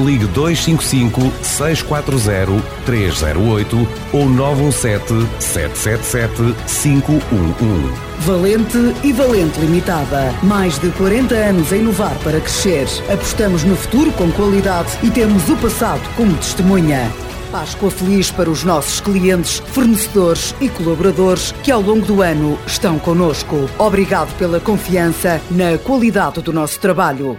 ligue 255 640 308 ou 917 777 511. Valente e Valente Limitada. Mais de 40 anos a inovar para crescer. Apostamos no futuro com qualidade e temos o passado como testemunha. Páscoa feliz para os nossos clientes, fornecedores e colaboradores que ao longo do ano estão conosco. Obrigado pela confiança na qualidade do nosso trabalho.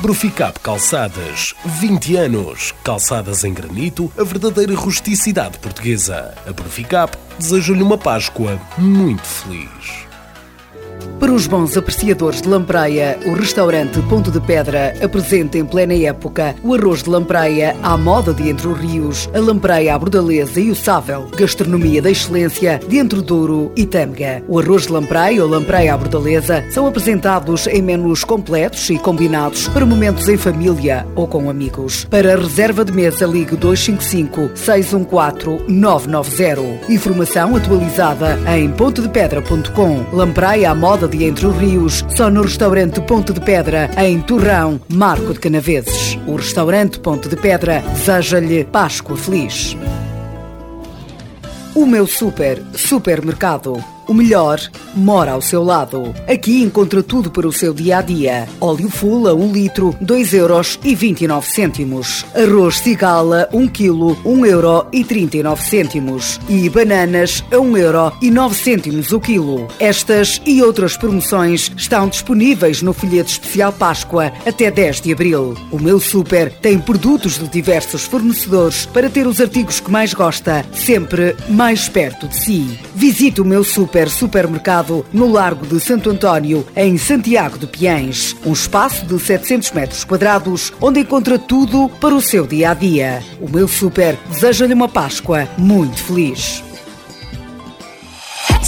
Bruficap Calçadas, 20 anos. Calçadas em granito, a verdadeira rusticidade portuguesa. A Bruficap deseja-lhe uma Páscoa muito feliz. Para os bons apreciadores de lampreia, o restaurante Ponto de Pedra apresenta em plena época o arroz de lampreia à moda de Entre os Rios, a lampreia à bordaleza e o sável, gastronomia da excelência de Entre Douro e Tâmega. O arroz de lampreia ou lampreia à bordaleza são apresentados em menus completos e combinados para momentos em família ou com amigos. Para a reserva de mesa, ligue 255 614 990. Informação atualizada em pontodepedra.com. Lampreia à moda de Entre os Rios, só no restaurante Ponte de Pedra, em Torrão, Marco de Canaveses. O restaurante Ponte de Pedra deseja-lhe Páscoa feliz. O meu super supermercado. O melhor mora ao seu lado. Aqui encontra tudo para o seu dia a dia. Óleo full a 1 litro, 2 euros e 29 cêntimos. Arroz cigala 1 quilo, 1 euro e 39 cêntimos. E bananas a 1 euro e 9 cêntimos o quilo. Estas e outras promoções estão disponíveis no folheto especial Páscoa até 10 de abril. O meu super tem produtos de diversos fornecedores para ter os artigos que mais gosta, sempre mais perto de si. Visite o meu super Super Supermercado no Largo de Santo António, em Santiago de Piens. Um espaço de 700 metros quadrados, onde encontra tudo para o seu dia a dia. O meu super deseja-lhe uma Páscoa muito feliz.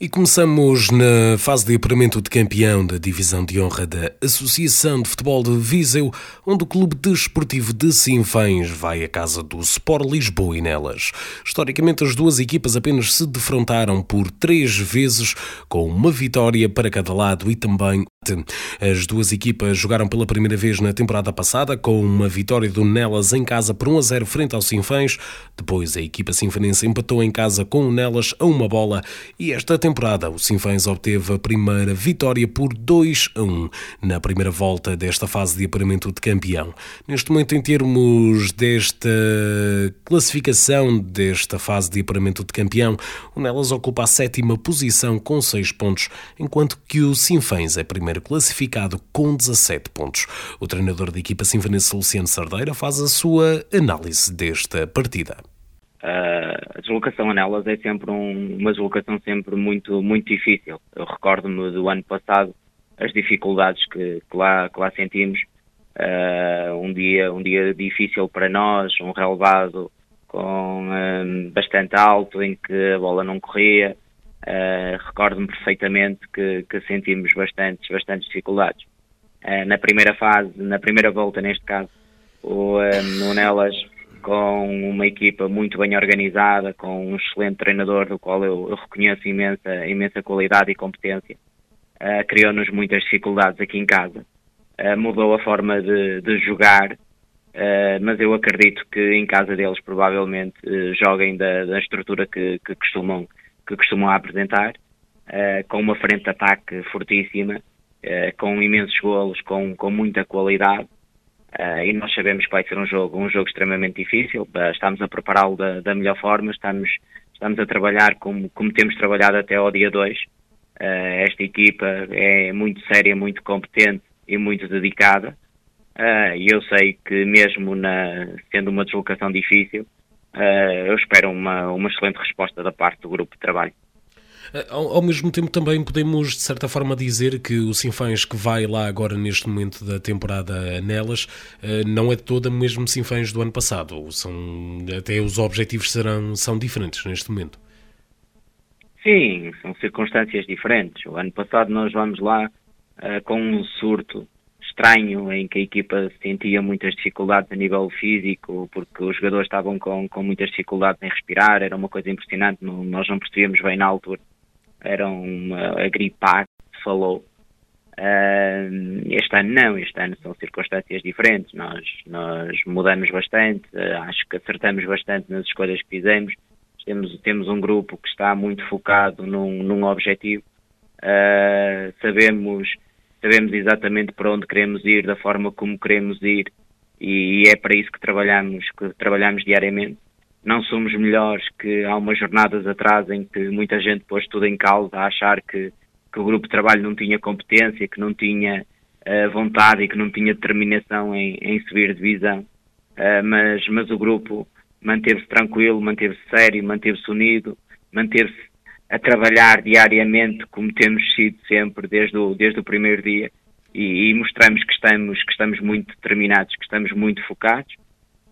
E começamos na fase de apuramento de campeão da Divisão de Honra da Associação de Futebol de Viseu, onde o Clube Desportivo de Sinfãs vai à casa do Sport Lisboa e nelas. Historicamente, as duas equipas apenas se defrontaram por três vezes, com uma vitória para cada lado e também as duas equipas jogaram pela primeira vez na temporada passada, com uma vitória do Nelas em casa por 1 a 0 frente ao Sinfãs. Depois, a equipa sinfanense empatou em casa com o Nelas a uma bola e esta temporada o Sinfãs obteve a primeira vitória por 2 a 1 na primeira volta desta fase de apuramento de campeão. Neste momento, em termos desta classificação desta fase de apuramento de campeão, o Nelas ocupa a sétima posição com 6 pontos, enquanto que o Sinfãs é primeiro classificado com 17 pontos. O treinador da equipa sinfanense Luciano Sardeira faz a sua análise desta partida. A deslocação a Nelas é sempre um, uma deslocação sempre muito, muito difícil. Eu recordo-me do ano passado as dificuldades que, que, lá, que lá sentimos. Uh, um, dia, um dia difícil para nós, um relevado com um, bastante alto em que a bola não corria. Uh, recordo-me perfeitamente que, que, sentimos bastantes, bastantes dificuldades. Uh, na primeira fase, na primeira volta neste caso, o, um, o Nelas com uma equipa muito bem organizada, com um excelente treinador, do qual eu, eu reconheço imensa, imensa qualidade e competência. Uh, Criou-nos muitas dificuldades aqui em casa. Uh, mudou a forma de, de jogar, uh, mas eu acredito que em casa deles provavelmente joguem da, da estrutura que, que, costumam, que costumam apresentar, com uma frente de ataque fortíssima, com imensos golos, com, com muita qualidade Uh, e nós sabemos que vai ser um jogo, um jogo extremamente difícil. Uh, estamos a prepará-lo da, da, melhor forma, estamos, estamos a trabalhar como, como temos trabalhado até ao dia 2. Uh, eh, esta equipa é muito séria, muito competente e muito dedicada. E eu sei que, mesmo na, sendo uma deslocação difícil, eu espero uma, uma excelente resposta da parte do grupo de trabalho. Eh, ao, ao, mesmo tempo, também podemos, de certa forma, dizer que o Sinfãs que vai lá agora neste momento da temporada nelas eh, não é todo o mesmo Sinfãs do ano passado. São, até os objetivos serão, são diferentes neste momento. Sim, são circunstâncias diferentes. O ano passado nós vamos lá uh, com um surto estranho em que a equipa sentia muitas dificuldades a nível físico, porque os jogadores estavam com, com muitas dificuldades em respirar, era uma coisa impressionante, não, nós não percebíamos bem na altura. Era uma, a que se falou. Uh, este ano não, este ano são circunstâncias diferentes, nós, nós mudamos bastante, uh, acho que acertamos bastante nas escolhas que fizemos, temos, temos um grupo que está muito focado num, num objetivo, uh, sabemos, sabemos exatamente para onde queremos ir, da forma como queremos ir e, é para isso que trabalhamos, que trabalhamos diariamente não somos melhores que há umas jornadas atrás em que muita gente pôs tudo em causa a achar que, que o grupo de trabalho não tinha competência, que não tinha uh, vontade e que não tinha determinação em, em subir divisão. Uh, mas, mas o grupo manteve-se tranquilo, manteve-se sério, manteve-se unido, manteve-se a trabalhar diariamente como temos sido sempre desde o, desde o primeiro dia e, e mostramos que estamos, que estamos muito determinados, que estamos muito focados.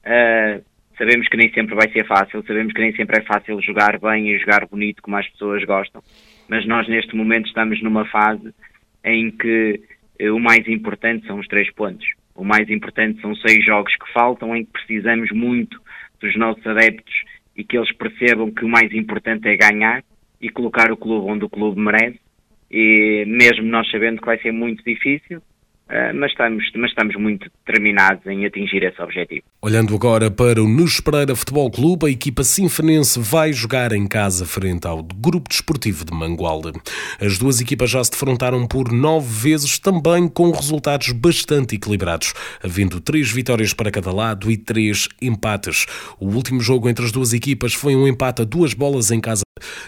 Uh, Sabemos que nem sempre vai ser fácil, sabemos que nem sempre é fácil jogar bem e jogar bonito como as pessoas gostam, mas nós neste momento estamos numa fase em que eh, o mais importante são os três pontos. O mais importante são seis jogos que faltam, em que precisamos muito dos nossos adeptos e que eles percebam que o mais importante é ganhar e colocar o clube onde o clube merece. E mesmo nós sabendo que vai ser muito difícil, mas estamos, mas estamos muito determinados em atingir esse objetivo. Olhando agora para o Nos Pereira Futebol Clube, a equipa sinfonense vai jogar em casa frente ao Grupo Desportivo de Mangualde. As duas equipas já se defrontaram por nove vezes, também com resultados bastante equilibrados, havendo três vitórias para cada lado e três empates. O último jogo entre as duas equipas foi um empate a duas bolas em casa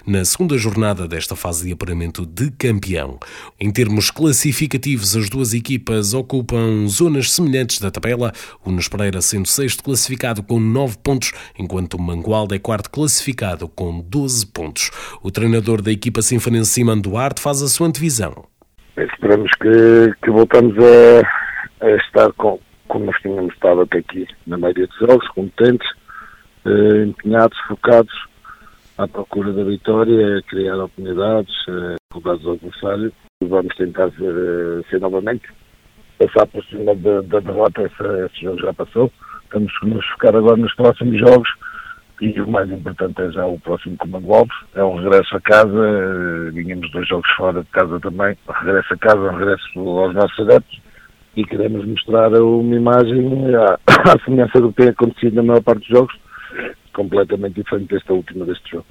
na segunda jornada desta fase de apuramento de campeão. Em termos classificativos, as duas equipas ocupam zonas semelhantes da tabela, o Nunes Pereira sendo sexto classificado com 9 pontos, enquanto o Mangualde é quarto classificado com 12 pontos. O treinador da equipa sinfonense Simão Duarte faz a sua antevisão. Esperamos que, que voltamos a, a estar com, como nós tínhamos estado até aqui na maioria dos jogos, competentes, eh, empenhados, focados à procura da vitória, criar oportunidades, colocados ao adversário. Vamos tentar ser, eh, ser novamente, passar por cima da, da derrota, esse, esse jogo já passou. Temos que nos focar agora nos próximos jogos e o mais importante é já o próximo Comando Alves. É um regresso a casa, eh, vínhamos dois jogos fora de casa também. Regresso a casa, regresso aos nossos adeptos e queremos mostrar uma imagem à, à semelhança do que tem acontecido na maior parte dos jogos completamente diferente desta última deste jogo.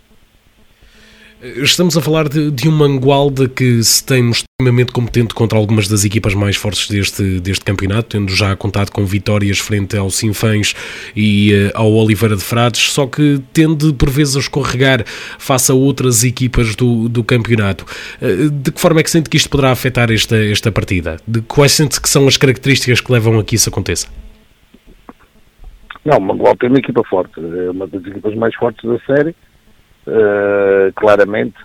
Estamos a falar de, de um Mangualde que se tem extremamente competente contra algumas das equipas mais fortes deste, deste campeonato, tendo já contado com vitórias frente ao Sinfãs e uh, ao Oliveira de Frades, só que tende por vezes a escorregar face a outras equipas do, do campeonato. Uh, de que forma é que sente que isto poderá afetar esta, esta partida? De quais sente que são as características que levam a que isso aconteça? Não, o Mangual tem uma equipa forte, é uma das equipas mais fortes da série, uh, claramente.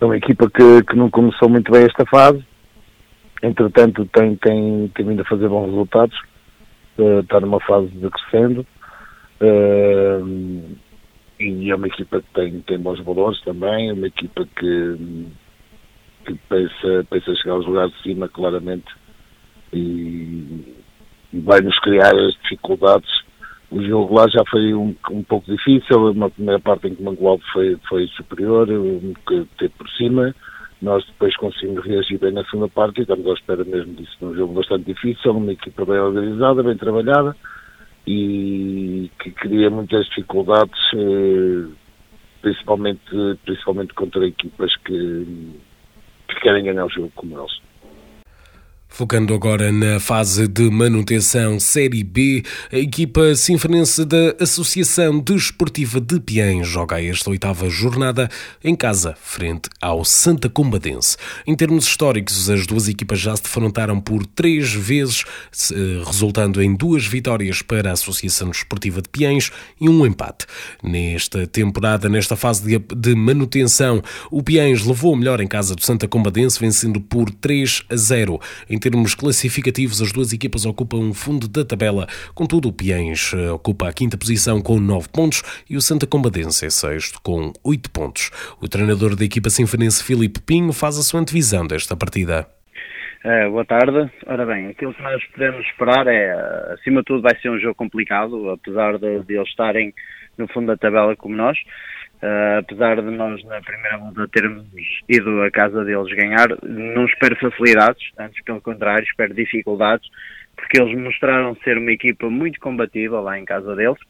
É uma equipa que, que não começou muito bem esta fase, entretanto tem, tem, tem vindo a fazer bons resultados, uh, está numa fase de crescendo. Uh, e é uma equipa que tem, tem bons valores também, é uma equipa que, que pensa, pensa chegar aos lugares de cima claramente e, e vai nos criar as dificuldades. O jogo lá já foi um, um pouco difícil, uma primeira parte em que o Mangualde foi, foi superior, que teve por cima, nós depois conseguimos reagir bem na segunda parte e estamos à espera mesmo disso, num jogo bastante difícil, uma equipa bem organizada, bem trabalhada e que cria muitas dificuldades, eh, principalmente, principalmente contra equipas que, que querem ganhar o jogo como eles. Focando agora na fase de manutenção Série B, a equipa sinfonense da Associação Desportiva de Piens joga esta oitava jornada em casa, frente ao Santa Combadense. Em termos históricos, as duas equipas já se defrontaram por três vezes, resultando em duas vitórias para a Associação Desportiva de Piens e um empate. Nesta temporada, nesta fase de manutenção, o Piens levou o melhor em casa do Santa Combadense, vencendo por 3 a 0. Em termos classificativos, as duas equipas ocupam um fundo da tabela. Contudo, o Piens eh, ocupa a quinta posição com 9 pontos e o Santa Combadense é sexto com 8 pontos. O treinador da equipa sinfonense, Filipe Pinho, faz a sua antevisão desta partida. É, boa tarde. Ora bem, aquilo que nós podemos esperar é, acima de tudo, vai ser um jogo complicado, apesar de, de eles estarem no fundo da tabela como nós. Uh, apesar de nós na primeira volta termos ido à casa deles ganhar, não espero facilidades, antes pelo contrário, espero dificuldades, porque eles mostraram ser uma equipa muito combativa lá em casa deles,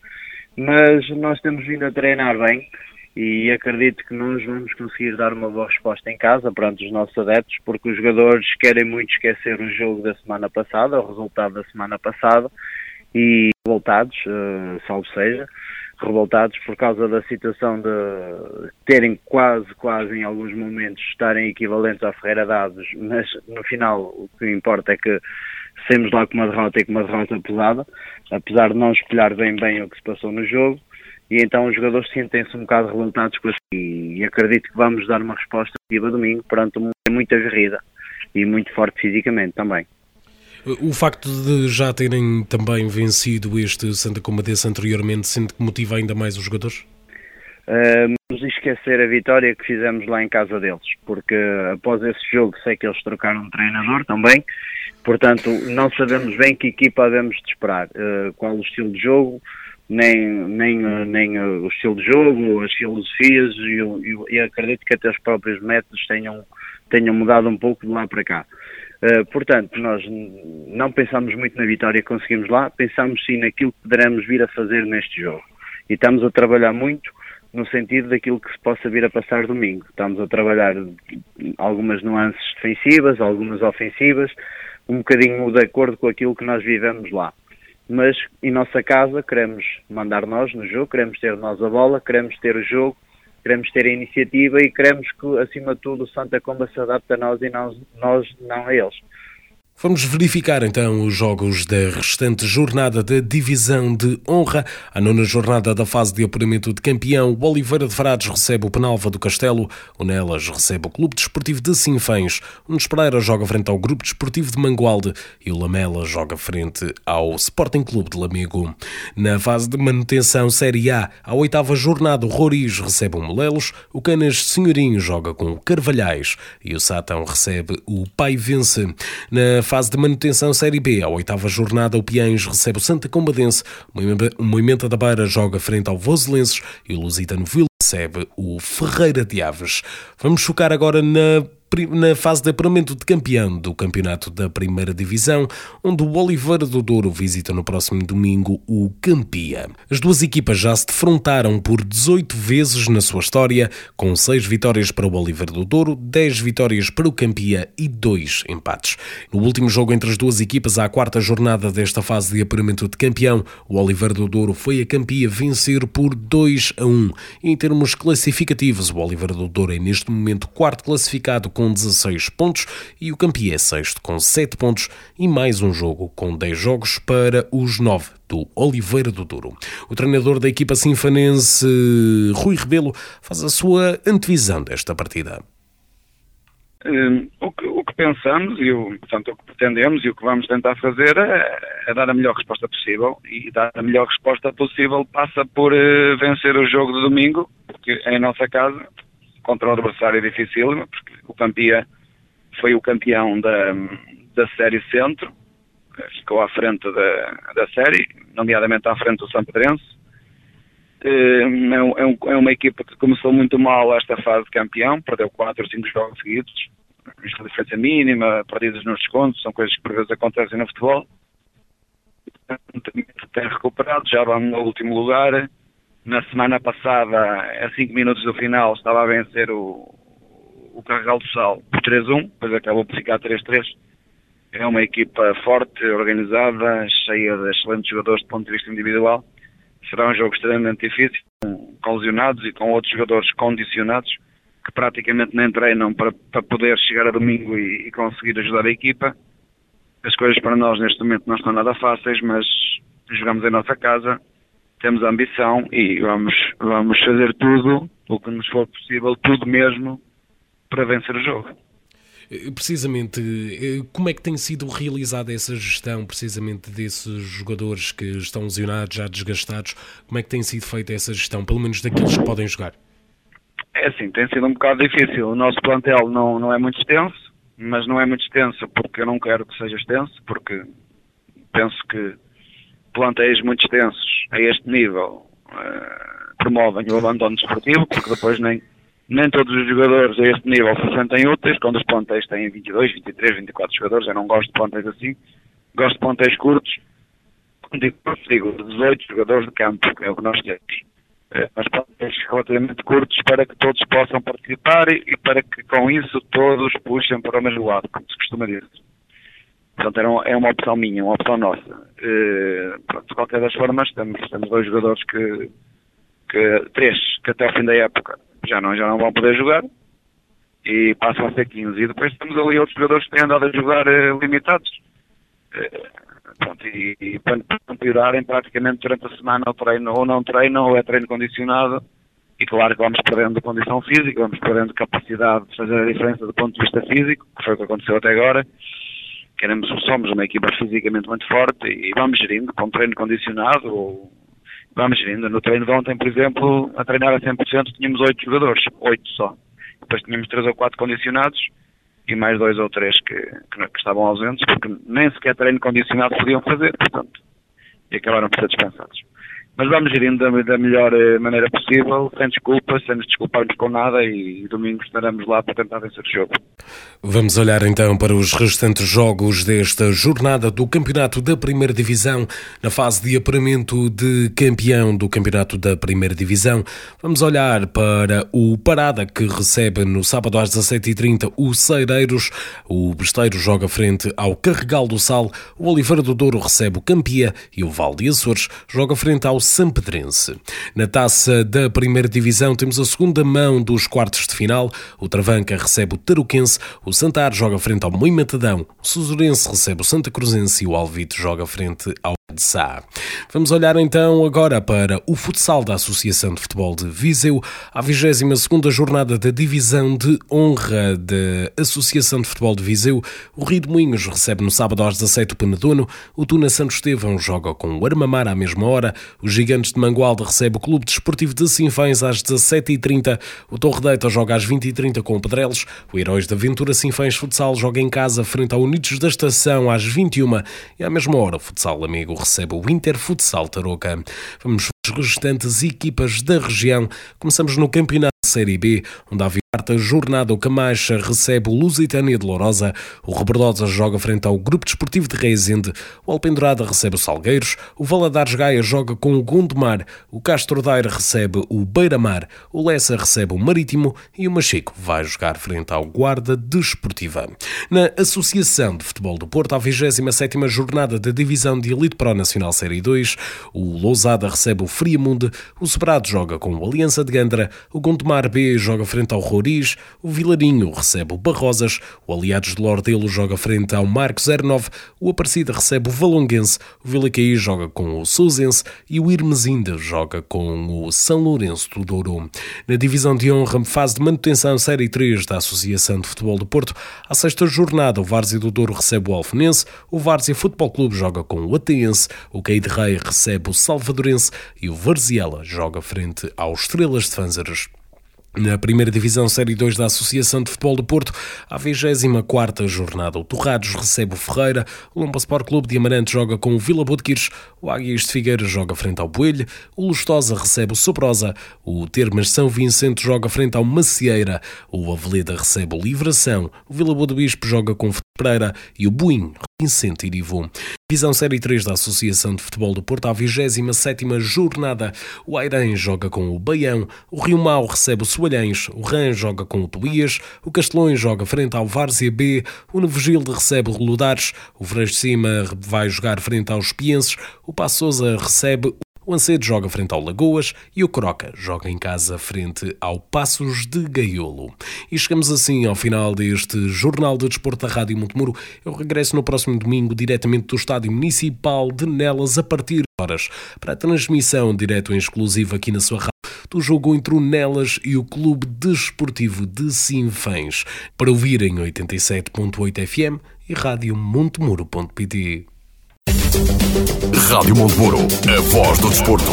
mas nós temos vindo a treinar bem e acredito que nós vamos conseguir dar uma boa resposta em casa perante os nossos adeptos, porque os jogadores querem muito esquecer o jogo da semana passada, o resultado da semana passada, e voltados, uh, salvo seja, revoltados por causa da situação de terem quase, quase em alguns momentos estarem equivalentes à Ferreira Dados, mas no final o que importa é que saímos lá com uma derrota e com uma derrota pesada, apesar de não espelhar bem bem o que se passou no jogo, e então os jogadores sentem-se um bocado revoltados com isso e acredito que vamos dar uma resposta ativa domingo perante uma muito aguerrida e muito forte fisicamente também. O facto de já terem também vencido este Santa Combadense anteriormente, sente que motiva ainda mais os jogadores? Uh, vamos esquecer a vitória que fizemos lá em casa deles, porque após esse jogo sei que eles trocaram um treinador também, portanto não sabemos bem que equipa devemos de esperar, uh, qual o estilo de jogo, nem, nem, uh, nem o estilo de jogo, as filosofias e, e, e acredito que até os próprios métodos tenham, tenham mudado um pouco de lá para cá. Uh, portanto, nós não pensamos muito na vitória que conseguimos lá, pensamos sim naquilo que poderemos vir a fazer neste jogo. E estamos a trabalhar muito no sentido daquilo que se possa vir a passar domingo. Estamos a trabalhar algumas nuances defensivas, algumas ofensivas, um bocadinho de acordo com aquilo que nós vivemos lá. Mas em nossa casa queremos mandar nós no jogo, queremos ter nós a bola, queremos ter o jogo queremos ter a iniciativa e queremos que, acima de tudo, o Santa Comba se adapte a nós e nós, nós não a eles. Vamos verificar então os jogos da restante jornada da Divisão de Honra. A nona jornada da fase de apuramento de campeão, o Oliveira de Frades recebe o Penalva do Castelo, o Nelas recebe o Clube Desportivo de Sinfãs, o Nespereira joga frente ao Grupo Desportivo de Mangualde e o Lamela joga frente ao Sporting Clube de Lamego. Na fase de manutenção Série A, a oitava jornada, o Roriz recebe o Molelos, o Canas Senhorinho joga com o Carvalhais e o Satão recebe o Pai Vence. Na fase de manutenção Série B, à oitava jornada, o Piães recebe o Santa Combadense, o Moimenta da Beira joga frente ao Voselenses e o Lusitano Vila recebe o Ferreira de Aves. Vamos focar agora na na fase de apuramento de campeão do campeonato da primeira divisão, onde o Oliveira do Douro visita no próximo domingo o Campia. As duas equipas já se defrontaram por 18 vezes na sua história, com 6 vitórias para o Oliveira do Douro, 10 vitórias para o Campia e 2 empates. No último jogo entre as duas equipas, à quarta jornada desta fase de apuramento de campeão, o Oliveira do Douro foi a Campia vencer por 2 a 1. Em termos classificativos, o Oliveira do Douro é neste momento quarto classificado com com 16 pontos e o Campia é sexto com 7 pontos e mais um jogo com 10 jogos para os 9 do Oliveira do Douro. O treinador da equipa sinfanense, Rui Rebelo, faz a sua antevisão desta partida. Hum, o, que, o, que, pensamos e o, portanto, o que pretendemos e o que vamos tentar fazer é, é, dar a melhor resposta possível e dar a melhor resposta possível passa por uh, vencer o jogo de domingo, porque é em nossa casa, contra o adversário difícil, porque o Campia foi o campeão da, da Série Centro, ficou à frente da, da série, nomeadamente à frente do São Pedrense. Hum, é, um, é, uma equipa que começou muito mal esta fase de campeão, perdeu 4 ou 5 jogos seguidos, isto é diferença mínima, perdidas nos descontos, são coisas que por vezes acontecem no futebol. Tem recuperado, já vamos no último lugar. Na semana passada, a 5 minutos do final, estava a vencer o, o Carregal do Sal por 3-1, depois acabou por ficar 3-3. É uma equipa forte, organizada, cheia de excelentes jogadores do ponto de vista individual. Será um jogo extremamente difícil, com lesionados e com outros jogadores condicionados que praticamente nem treinam para, para poder chegar a domingo e, e, conseguir ajudar a equipa. As coisas para nós neste momento não estão nada fáceis, mas jogamos em nossa casa, temos ambição e vamos, vamos fazer tudo o que nos for possível, tudo mesmo, para vencer o jogo. Eh, precisamente, eh, como é que tem sido realizada essa gestão, precisamente desses jogadores que estão lesionados, já desgastados? Como é que tem sido feita essa gestão, pelo menos daqueles que podem jogar? É assim, tem sido um bocado difícil. O nosso plantel não, não é muito extenso, mas não é muito extenso porque eu não quero que seja extenso, porque penso que plantéis muito extensos a este nível uh, promovem o abandono desportivo, porque depois nem, nem todos os jogadores a este nível se sentem úteis, quando os plantéis têm 22, 23, 24 jogadores, eu não gosto de plantéis assim, gosto de plantéis curtos, digo, digo 18 jogadores de campo, que é o que nós temos. Eh, mas plantéis relativamente curtos para que todos possam participar e, e, para que com isso todos puxem para o mesmo lado, como se costuma dizer. Portanto, era é uma opção minha, uma opção nossa. Pronto, de qualquer das formas, temos, temos dois jogadores que, que, três, que até ao fim da época já não, já não vão poder jogar e passam a ser 15. E depois temos ali outros jogadores que têm andado a jogar uh, limitados. Uh, Pronto, e, e para não piorarem praticamente durante a semana o treino ou não treino ou é treino condicionado e claro que vamos perdendo condição física, vamos perdendo capacidade de fazer a diferença do ponto de vista físico, que foi o que aconteceu até agora. Queremos, somos uma equipa fisicamente muito forte e vamos gerindo com treino condicionado ou vamos gerindo. No treino de ontem, por exemplo, a treinar a 100% tínhamos 8 jogadores, 8 só. Depois tínhamos 3 ou 4 condicionados e mais dois ou três que, que, que, estavam ausentes, porque nem sequer treino condicionado podiam fazer, portanto, e acabaram por ser dispensados. Mas vamos gerindo da, melhor eh, maneira possível, sem desculpas, sem nos desculparmos com nada e, domingo estaremos lá para tentar vencer o jogo. Vamos olhar então para os restantes jogos desta jornada do Campeonato da Primeira Divisão, na fase de apuramento de campeão do Campeonato da Primeira Divisão. Vamos olhar para o Parada, que recebe no sábado às 17h30 o Ceireiros, o Besteiro joga frente ao Carregal do Sal, o Oliveira do Douro recebe o Campia e o Val de Açores joga frente ao Sampedrense. Na taça da primeira divisão temos a segunda mão dos quartos de final. O Travanca recebe o Taruquense, o Santar joga frente ao Moimatadão, o Suzurense recebe o Santa Cruzense e o Alvito joga frente ao de Sá. Vamos olhar então agora para o futsal da Associação de Futebol de Viseu, a 22ª jornada da Divisão de Honra da Associação de Futebol de Viseu. O Rio de Moinhos recebe no sábado às 17 o Penedono, o Tuna Santo Estevão joga com o Armamar à mesma hora, os Gigantes de Mangualde recebe o Clube Desportivo de Sinfães às 17h30, o Torre Deita joga às 20h30 com o Pedrelos, o Heróis da Aventura Sinfães Futsal joga em casa frente ao Unidos da Estação às 21 e à mesma hora o Futsal Amigo recebe o Inter Futsal Tarouca. Vamos as restantes equipas da região. Começamos no Campeonato Série B, onde há quarta jornada o Camacha recebe o Lusitânia de Lourosa, o Rebordosa joga frente ao Grupo Desportivo de Reisende, o Alpendurada recebe o Salgueiros, o Valadares Gaia joga com o Gondomar, o Castro Daire recebe o Beira-Mar, o Lessa recebe o Marítimo e o Machico vai jogar frente ao Guarda Desportiva. Na Associação de Futebol do Porto, a 27ª jornada da Divisão de Elite Pro Nacional Série 2, o Lousada recebe o Friamunde, o Sobrado joga com o Aliança de Gandra, o Gondomar B joga frente ao Rouro O Vilarinho recebe o Barrosas, o Aliados de Lordelo joga frente ao Marco 09, o Aparecida recebe o Valonguense, o Vila Caí joga com o Sousense e o Irmesinda joga com o São Lourenço do Douro. Na divisão de honra, fase de manutenção Série 3 da Associação de Futebol do Porto, à sexta jornada, o Várzea do Douro recebe o Alfenense, o Várzea Futebol Clube joga com o Ateense, o Caí de Rei recebe o Salvadorense e o Varziela joga frente aos Estrelas de Fanzeres. Na primeira divisão Série 2 da Associação de Futebol do Porto, à 24 jornada, o Torrados recebe o Ferreira, o Lomba Sport Clube de Amarante joga com o Vila Botequires, o Águias de Figueira joga frente ao Boelho, o Lustosa recebe o Soprosa, o Termas São Vicente joga frente ao Macieira, o Aveleda recebe o Livração, o Vila Boa do Bispo joga com o Pereira e o Buim Vicente Irivo. Divisão Série 3 da Associação de Futebol do Porto, à 27ª jornada. O Airém joga com o Baião, o Rio Mau recebe o Soalhães, o Ran joga com o Tolias, o Castelões joga frente ao Várzea B, o Nevogilde recebe o Ludares, o Freixo de Cima vai jogar frente aos Pienses, o Passosa recebe o Ancedo joga frente ao Lagoas e o Croca joga em casa frente ao Passos de Gaiolo. E chegamos assim ao final deste Jornal de Desporto da Rádio Montemuro. Eu regresso no próximo domingo diretamente do Estádio Municipal de Nelas a partir de horas para a transmissão direto e exclusiva aqui na sua rádio do jogo entre o Nelas e o Clube Desportivo de Sinfãs para ouvir em 87.8 FM e radiomontemuro.pt. Rádio Montemuro, a voz do desporto.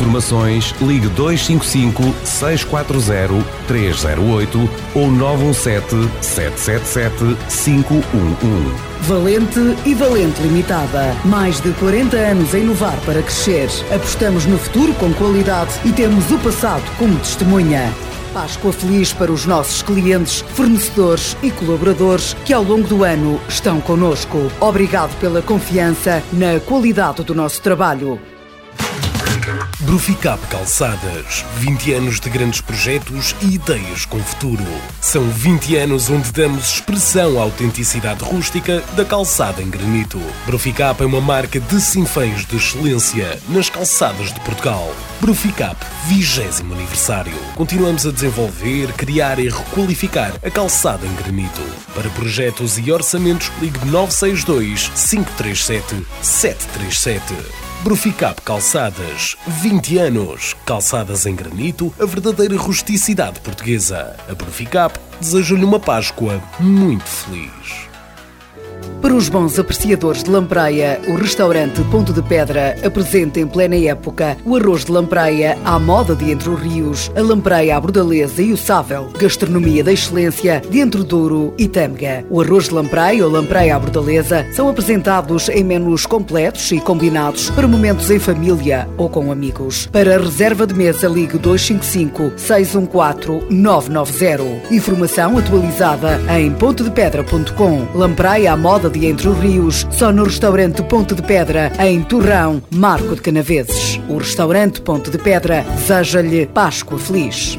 informações, ligue 255 640 308 ou 917 777 511. Valente e Valente Limitada. Mais de 40 anos a inovar para crescer. Apostamos no futuro com qualidade e temos o passado como testemunha. Páscoa feliz para os nossos clientes, fornecedores e colaboradores que ao longo do ano estão conosco. Obrigado pela confiança na qualidade do nosso trabalho. Bruficap Calçadas. 20 anos de grandes projetos e ideias com futuro. São 20 anos onde damos expressão à autenticidade rústica da calçada em granito. Bruficap é uma marca de sinfãs de excelência nas calçadas de Portugal. Bruficap, 20 aniversário. Continuamos a desenvolver, criar e requalificar a calçada em granito. Para projetos e orçamentos, ligue 962 537 737. Bruficap Calçadas, 20 anos. Calçadas em granito, a verdadeira rusticidade portuguesa. A Bruficap deseja-lhe uma Páscoa muito feliz. Para os bons apreciadores de lampreia, o restaurante Ponto de Pedra apresenta em plena época o arroz de lampreia à moda de Entre os Rios, a lampreia à bordaleza e o sável, gastronomia da excelência de Entre Douro e Tâmega. O arroz de lampreia ou lampreia à bordaleza são apresentados em menus completos e combinados para momentos em família ou com amigos. Para reserva de mesa, ligue 255 614 990. Informação atualizada em pontodepedra.com. Lampreia à moda de Entre os Rios, só no restaurante Ponte de Pedra, em Torrão, Marco de Canaveses. O restaurante Ponte de Pedra deseja-lhe Páscoa feliz.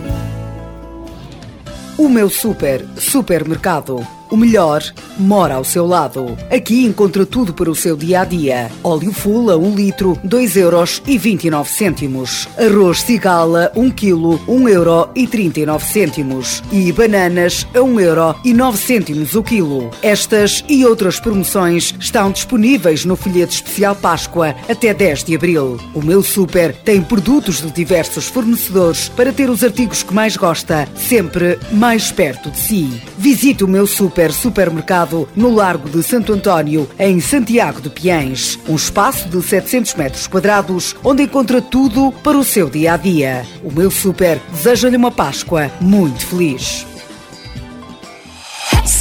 O meu super supermercado. O melhor mora ao seu lado. Aqui encontra tudo para o seu dia a dia. Óleo full a 1 litro, 2 euros e 29 cêntimos. Arroz cigala 1 quilo, 1 euro e 39 cêntimos. E bananas a 1 euro e 9 cêntimos o quilo. Estas e outras promoções estão disponíveis no folheto especial Páscoa até 10 de abril. O meu super tem produtos de diversos fornecedores para ter os artigos que mais gosta, sempre mais perto de si. Visite o meu super Super Supermercado no Largo de Santo António, em Santiago de Piens. Um espaço de 700 metros quadrados onde encontra tudo para o seu dia a dia. O meu super deseja-lhe uma Páscoa muito feliz.